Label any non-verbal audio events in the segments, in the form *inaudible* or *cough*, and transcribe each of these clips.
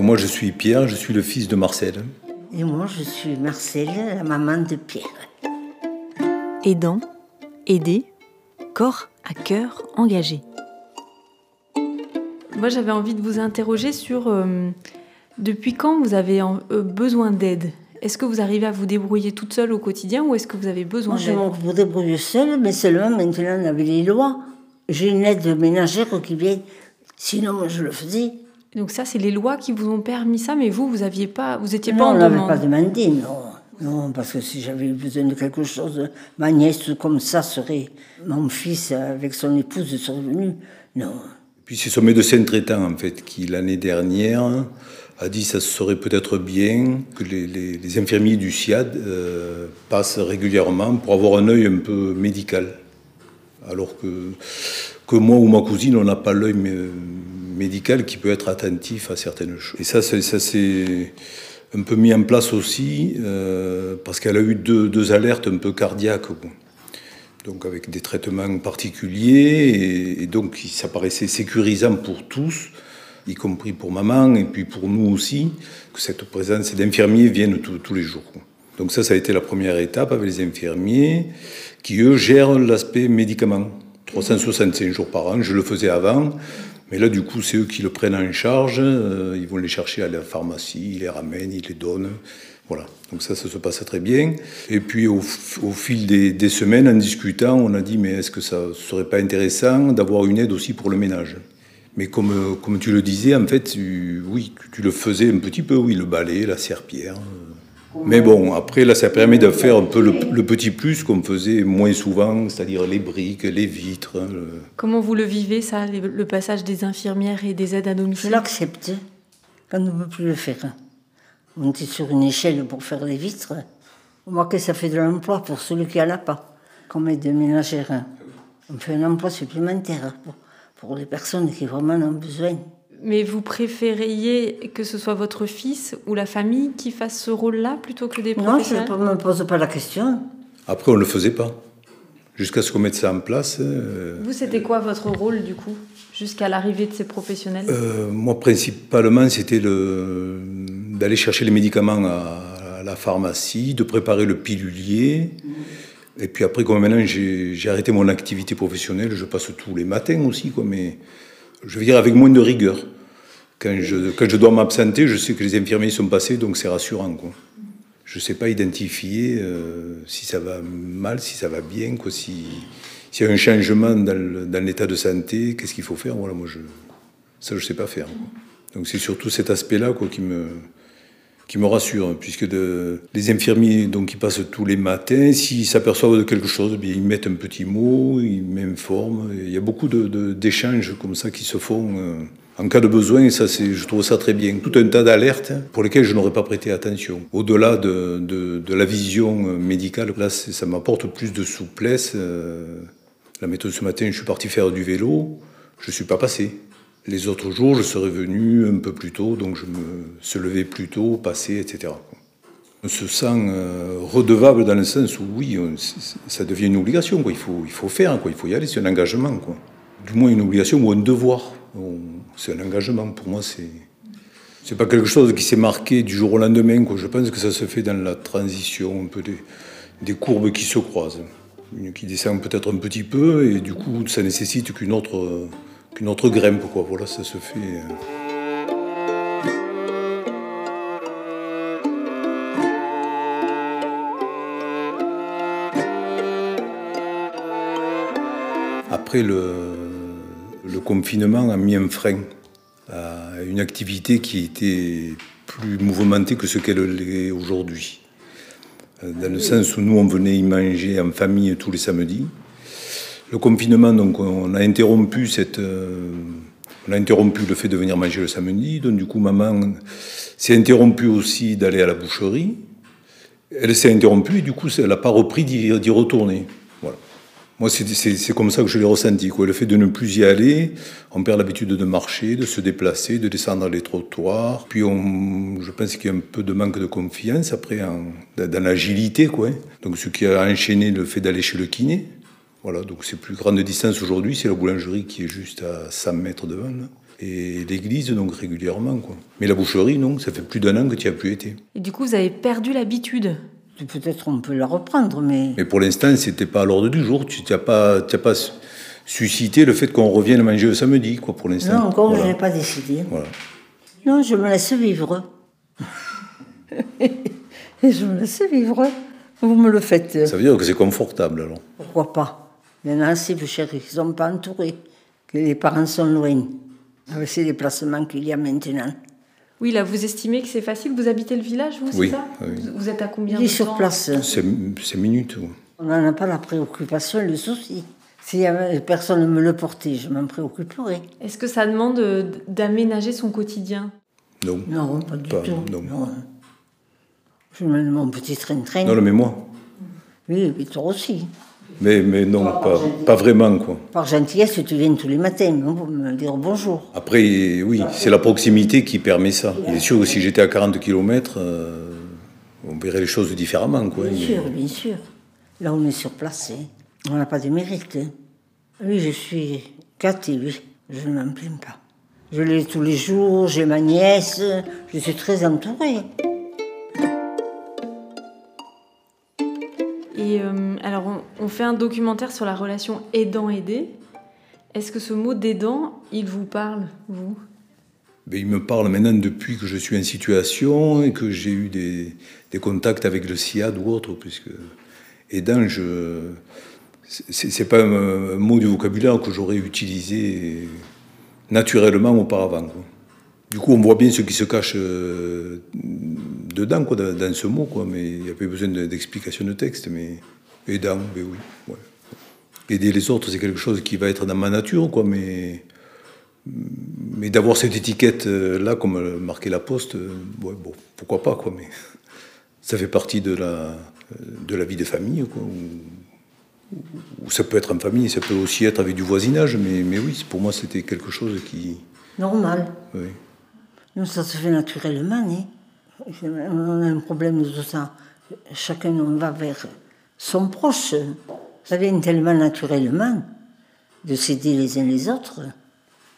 Moi, je suis Pierre, je suis le fils de Marcel. Et moi, je suis Marcel, la maman de Pierre. Aidant, aider, corps à cœur engagé. Moi, j'avais envie de vous interroger sur euh, depuis quand vous avez euh, besoin d'aide? Est-ce que vous arrivez à vous débrouiller toute seule au quotidien ou est-ce que vous avez besoin d'aide Moi, je me débrouille seule, mais seulement maintenant, on avait les lois. J'ai une aide ménagère qui vient. Sinon, moi, je le faisais. Donc ça, c'est les lois qui vous ont permis ça, mais vous, vous aviez pas, vous étiez non, pas en on demande. n'avait pas demandé, non. Non, parce que si j'avais besoin de quelque chose, ma nièce comme ça serait, mon fils avec son épouse serait venu. Non. Puis c'est son médecin traitant, en fait, qui l'année dernière a dit que ça serait peut-être bien que les, les- les infirmiers du SIAD euh, passent régulièrement pour avoir un œil un peu médical. Alors que, que moi ou ma cousine, on n'a pas l'œil médical qui peut être attentif à certaines choses. Et ça, c'est- ça s'est un peu mis en place aussi euh, parce qu'elle a eu deux, alertes un peu cardiaques. donc avec des traitements particuliers, et, donc ça paraissait sécurisant pour tous, y compris pour maman, et puis pour nous aussi, que cette présence d'infirmiers vienne tous- les jours. Donc ça, ça a été la première étape avec les infirmiers, qui eux gèrent l'aspect médicaments. 365 jours par an, je le faisais avant, mais là du coup c'est eux qui le prennent en charge, euh, ils vont les chercher à la pharmacie, ils les ramènent, ils les donnent. Voilà, donc ça, ça se passe très bien. Et puis au, fil des, semaines, en discutant, on a dit, mais est-ce que ça serait pas intéressant d'avoir une aide aussi pour le ménage? Mais comme, euh, comme tu le disais, en fait, oui, tu, tu le faisais un petit peu, oui, le balai, la serpillère. Mais bon, après, là, ça permet de faire un peu le, le petit plus qu'on faisait moins souvent, c'est-à-dire les briques, les vitres. hein, le- Comment vous le vivez, ça, le passage des infirmières et des aides à Je domicile? l'accepte quand on ne peut plus le faire. Monter sur une échelle pour faire les vitres, on voit que ça fait de l'emploi pour celui qui n'en a pas. Comme aide ménagère, on fait un emploi supplémentaire pour, pour les personnes qui vraiment en ont besoin. Mais vous préfériez que ce soit votre fils ou la famille qui fasse ce rôle-là plutôt que des Non, je professionnels ne me pose pas la question. Après, on ne le faisait pas. Jusqu'à ce qu'on mette ça en place. euh, Vous, c'était quoi votre rôle du coup Jusqu'à l'arrivée de ces professionnels Euh, moi, principalement, c'était le- d'aller chercher les médicaments à, à la pharmacie, de préparer le pilulier. Et puis après, comme maintenant j'ai j'ai arrêté mon activité professionnelle, je passe tous les matins aussi, quoi, mais je veux dire avec moins de rigueur. Quand je, dois m'absenter, je sais que les infirmiers sont passés, donc c'est rassurant. Je ne sais pas identifier euh, si ça va mal, si ça va bien, quoi, si, s'il y a un changement dans l'état de santé, qu'est-ce qu'il faut faire? Voilà, moi, ça, je ne sais pas faire. Donc c'est surtout cet aspect-là qui, me, qui me rassure, hein, puisque les infirmiers donc, qui passent tous les matins, s'ils s'aperçoivent de quelque chose, eh bien, ils mettent un petit mot, ils m'informent. Il y a beaucoup de- de- d'échanges comme ça qui se font. euh, en cas de besoin, et ça, c'est, je trouve ça très bien. Tout un tas d'alertes pour lesquelles je n'aurais pas prêté attention. Au-delà de, de- la vision euh, médicale, là, ça m'apporte plus de souplesse. euh. La méthode ce matin, je suis parti faire du vélo, je ne suis pas passé. Les autres jours, je serais venu un peu plus tôt, donc je me se levais plus tôt, passer, etc. On se sent euh, redevable dans le sens où, oui, ça devient une obligation. Il, faut, il faut faire, il faut y aller, c'est un engagement. Du moins une obligation ou un devoir. C'est un engagement. Pour moi, c'est. C'est pas quelque chose qui s'est marqué du jour au lendemain. Je pense que ça se fait dans la transition, un peu des, des courbes qui se croisent. Qui descend peut-être un petit peu, et du coup, ça nécessite qu'une autre, qu'une autre grimpe. Quoi. Voilà, ça se fait. euh. Après, le, le confinement a mis un frein à une activité qui était plus mouvementée que ce qu'elle l'est aujourd'hui. Dans le sens où nous, on venait y manger en famille tous les samedis. Le confinement, donc, on a interrompu cette, euh, on a interrompu le fait de venir manger le samedi. Donc, du coup, maman s'est interrompue aussi d'aller à la boucherie. Elle s'est interrompue et du coup, elle n'a pas repris d'y retourner. Voilà. Moi, c'est- comme ça que je l'ai ressenti. Quoi. Le fait de ne plus y aller, on perd l'habitude de marcher, de se déplacer, de descendre les trottoirs. Puis, on, je pense qu'il y a un peu de manque de confiance après dans, l'agilité. Hein. Donc, ce qui a enchaîné le fait d'aller chez le kiné. Voilà, donc c'est plus grande distance aujourd'hui, c'est la boulangerie qui est juste à 100 mètres devant. Et l'église, donc régulièrement. Quoi. Mais la boucherie, non, ça fait plus d'un an que tu n'y as plus été. Et du coup, vous avez perdu l'habitude Peut-être on peut la reprendre, mais... Mais pour l'instant, c'était pas à l'ordre du jour. Tu n'as pas, pas suscité le fait qu'on revienne manger le samedi, quoi, pour l'instant. Non, encore, je n'ai pas décidé. Voilà. Non, je me laisse vivre. *laughs* je me laisse vivre. Vous me le faites. Ça veut dire que c'est confortable, alors Pourquoi pas? Il y en a assez, vous chéris, qui ne sont pas entourés, que les parents sont loin, avec ces déplacements qu'il y a maintenant. Oui, là, vous estimez que c'est facile Vous habitez le village, vous, oui, ça oui. Vous êtes à combien Il de sur place. C'est minutes. On n'en a pas la préoccupation, le souci. Si personne ne me le portait, je m'en préoccuperais. Est-ce que ça demande d'aménager son quotidien? Non. Non, pas du tout. Non. Je mène mon petit train-train. Non, mais moi. Oui, mais toi aussi. Mais, mais non, pas, pas, vraiment. Quoi. Par gentillesse, tu viens tous les matins pour me dire bonjour. Après, oui, c'est la proximité qui permet ça. Il est sûr que si j'étais à 40 km, euh, on verrait les choses différemment. Quoi. Bien sûr, bien sûr. Là, on est sur place. Hein. On n'a pas de mérite. Hein. Oui, je suis gâtée, oui. Je ne m'en plains pas. Je l'ai tous les jours, j'ai ma nièce, je suis très entourée. On, fait un documentaire sur la relation aidant-aidé. Est-ce que ce mot d'aidant, il vous parle, vous? Ben, Il me parle maintenant depuis que je suis en situation et que j'ai eu des, contacts avec le SIAD ou autre, puisque aidant, je. C'est pas un, mot du vocabulaire que j'aurais utilisé naturellement auparavant. Du coup, on voit bien ce qui se cache euh, dedans, quoi, dans, ce mot, quoi, mais il n'y a pas besoin d'explication de texte, mais aidant, mais oui. Ouais. Aider les autres, c'est quelque chose qui va être dans ma nature, quoi, mais, mais d'avoir cette étiquette-là, euh, comme marqué la poste, euh, bon, pourquoi pas, quoi, mais *laughs* ça fait partie de la, de la vie de famille, quoi, ou, ça peut être en famille, ça peut aussi être avec du voisinage, mais, mais oui, pour moi, c'était quelque chose qui... Normal. Oui. Non, ça se fait naturellement. Hein. On a un problème de tout ça. Chacun on va vers son proche. Ça vient tellement naturellement de s'aider les uns les autres.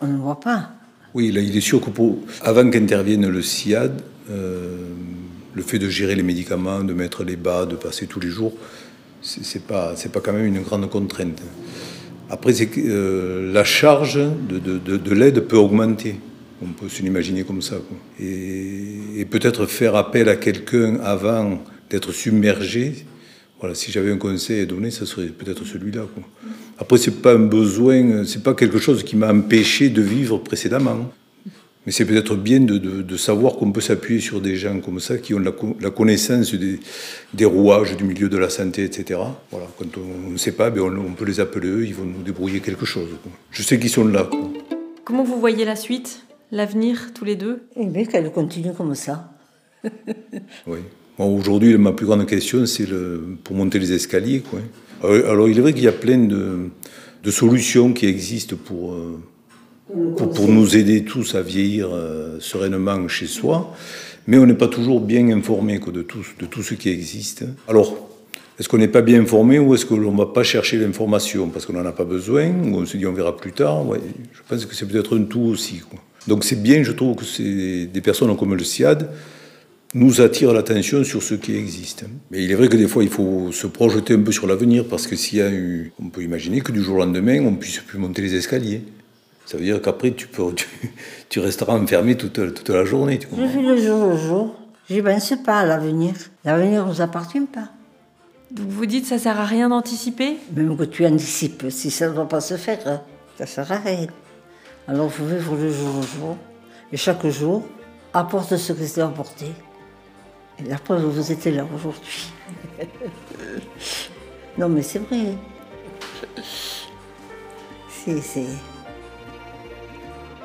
On ne voit pas. Oui, là, il est sûr que avant qu'intervienne le SIAD, euh, le fait de gérer les médicaments, de mettre les bas, de passer tous les jours, c'est pas, c'est pas quand même une grande contrainte. Après, euh, la charge de l'aide peut augmenter. On peut se l'imaginer comme ça. Et, peut-être faire appel à quelqu'un avant d'être submergé. Voilà, si j'avais un conseil à donner, ça serait peut-être celui-là. Après, c'est pas un besoin, c'est pas quelque chose qui m'a empêché de vivre précédemment. Mais c'est peut-être bien de, savoir qu'on peut s'appuyer sur des gens comme ça, qui ont la, connaissance des, rouages du milieu de la santé, etc. Voilà, quand on ne sait pas, ben on, peut les appeler eux, ils vont nous débrouiller quelque chose. Je sais qu'ils sont là. Comment vous voyez la suite l'avenir tous les deux? Eh bien, qu'elle continue comme ça. oui. Aujourd'hui, ma plus grande question, c'est pour monter les escaliers. Quoi. Alors, il est vrai qu'il y a plein de, solutions qui existent pour, euh, pour, pour, nous aider tous à vieillir euh, sereinement chez soi, mais on n'est pas toujours bien informé de, tout, de tout ce qui existe. Alors, est-ce qu'on n'est pas bien informé ou est-ce qu'on ne va pas chercher l'information parce qu'on n'en a pas besoin ou on se dit on verra plus tard? Je pense que c'est peut-être un tout aussi. Donc c'est bien, je trouve que des personnes comme le SIAD nous attirent l'attention sur ce qui existe. Mais il est vrai que des fois, il faut se projeter un peu sur l'avenir, parce que s'il y a eu... On peut imaginer que du jour au lendemain, on ne puisse plus monter les escaliers. Ça veut dire qu'après, tu, peux, tu, resteras enfermé toute, toute la journée. Tu je vis le jour au jour. Je ne pense pas à l'avenir. L'avenir ne nous appartient pas. Donc vous dites ça sert à rien d'anticiper? Même que tu anticipes, si ça ne doit pas se faire, ça sert à rien. Alors il faut vivre le jour au jour. Et chaque jour apporte ce que c'est apporté. La preuve, vous étiez là aujourd'hui. non, mais c'est vrai. C'est, c'est,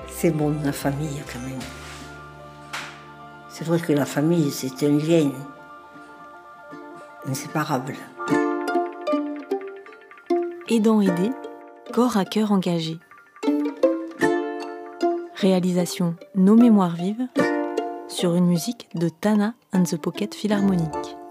c'est bon, la famille, quand même. C'est vrai que la famille, c'est un lien inséparable. Aidant aider, corps à cœur engagé. Réalisation Nos Mémoires Vives sur une musique de Tana and the Pocket Philharmonic.